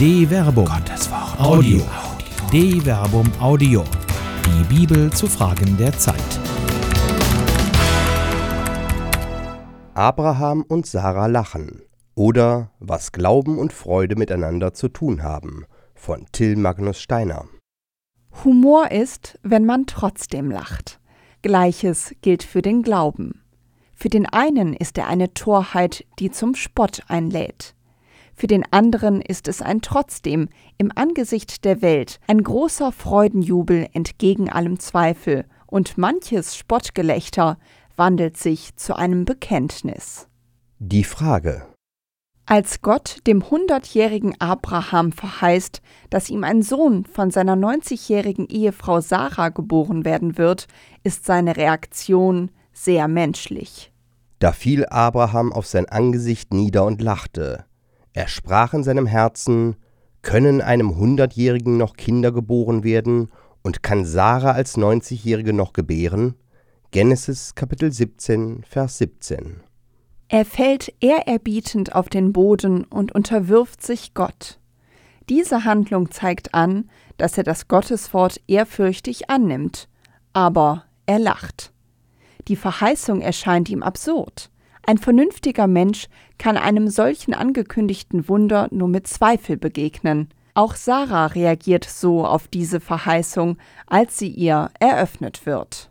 De Verbum. Gottes Wort. Audio. De Verbum Audio. Die Bibel zu Fragen der Zeit. Abraham und Sarah lachen. Oder was Glauben und Freude miteinander zu tun haben. Von Till Magnus Steiner. Humor ist, wenn man trotzdem lacht. Gleiches gilt für den Glauben. Für den einen ist er eine Torheit, die zum Spott einlädt. Für den anderen ist es ein trotzdem im Angesicht der Welt ein großer Freudenjubel entgegen allem Zweifel, und manches Spottgelächter wandelt sich zu einem Bekenntnis. Die Frage. Als Gott dem hundertjährigen Abraham verheißt, dass ihm ein Sohn von seiner neunzigjährigen Ehefrau Sarah geboren werden wird, ist seine Reaktion sehr menschlich. Da fiel Abraham auf sein Angesicht nieder und lachte. Er sprach in seinem Herzen, können einem Hundertjährigen noch Kinder geboren werden und kann Sarah als Neunzigjährige noch gebären? Genesis Kapitel 17, Vers 17. Er fällt ehrerbietend auf den Boden und unterwirft sich Gott. Diese Handlung zeigt an, dass er das Gotteswort ehrfürchtig annimmt, aber er lacht. Die Verheißung erscheint ihm absurd. Ein vernünftiger Mensch kann einem solchen angekündigten Wunder nur mit Zweifel begegnen. Auch Sarah reagiert so auf diese Verheißung, als sie ihr eröffnet wird.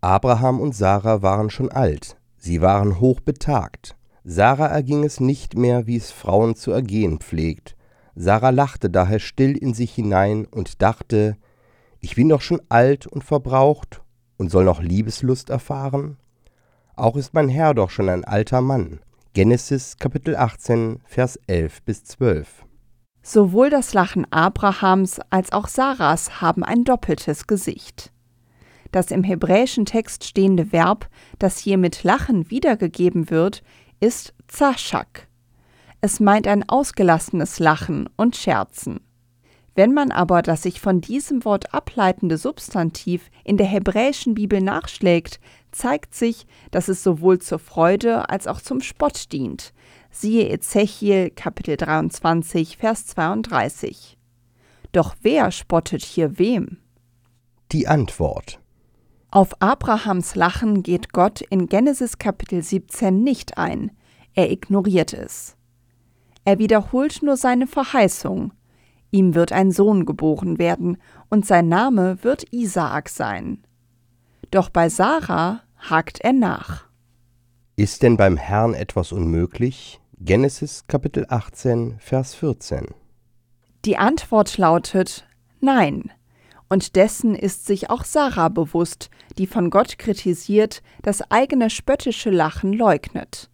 Abraham und Sarah waren schon alt, sie waren hochbetagt. Sarah erging es nicht mehr, wie es Frauen zu ergehen pflegt. Sarah lachte daher still in sich hinein und dachte, ich bin doch schon alt und verbraucht und soll noch Liebeslust erfahren? Auch ist mein Herr doch schon ein alter Mann. Genesis Kapitel 18, Vers 11 bis 12. Sowohl das Lachen Abrahams als auch Sarahs haben ein doppeltes Gesicht. Das im hebräischen Text stehende Verb, das hier mit Lachen wiedergegeben wird, ist Zashak. Es meint ein ausgelassenes Lachen und Scherzen. Wenn man aber das sich von diesem Wort ableitende Substantiv in der hebräischen Bibel nachschlägt, zeigt sich, dass es sowohl zur Freude als auch zum Spott dient. Siehe Ezechiel Kapitel 23, Vers 32. Doch wer spottet hier wem? Die Antwort. Auf Abrahams Lachen geht Gott in Genesis Kapitel 17 nicht ein, er ignoriert es. Er wiederholt nur seine Verheißung, Ihm wird ein Sohn geboren werden, und sein Name wird Isaak sein. Doch bei Sarah hakt er nach. Ist denn beim Herrn etwas unmöglich? Genesis Kapitel 18, Vers 14. Die Antwort lautet Nein. Und dessen ist sich auch Sarah bewusst, die von Gott kritisiert, das eigene spöttische Lachen leugnet.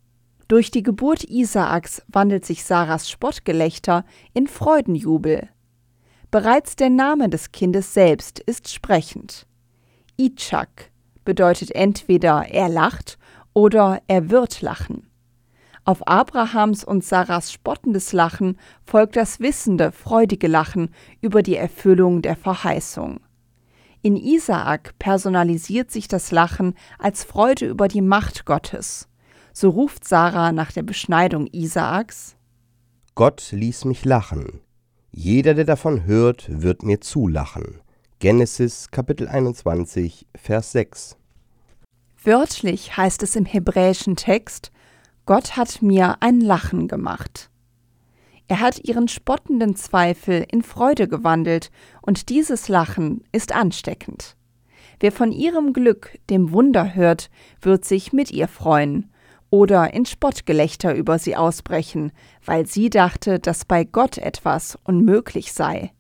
Durch die Geburt Isaaks wandelt sich Sarahs Spottgelächter in Freudenjubel. Bereits der Name des Kindes selbst ist sprechend. Itschak bedeutet entweder er lacht oder er wird lachen. Auf Abrahams und Sarahs spottendes Lachen folgt das wissende, freudige Lachen über die Erfüllung der Verheißung. In Isaak personalisiert sich das Lachen als Freude über die Macht Gottes. So ruft Sarah nach der Beschneidung Isaaks Gott ließ mich lachen. Jeder, der davon hört, wird mir zulachen. Genesis Kapitel 21, Vers 6. Wörtlich heißt es im hebräischen Text, Gott hat mir ein Lachen gemacht. Er hat ihren spottenden Zweifel in Freude gewandelt, und dieses Lachen ist ansteckend. Wer von ihrem Glück, dem Wunder hört, wird sich mit ihr freuen, oder in Spottgelächter über sie ausbrechen, weil sie dachte, dass bei Gott etwas unmöglich sei.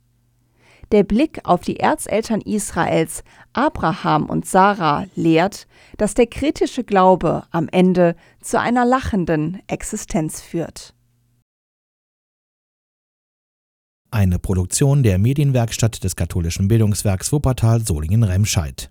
Der Blick auf die Erzeltern Israels, Abraham und Sarah, lehrt, dass der kritische Glaube am Ende zu einer lachenden Existenz führt. Eine Produktion der Medienwerkstatt des katholischen Bildungswerks Wuppertal Solingen-Remscheid.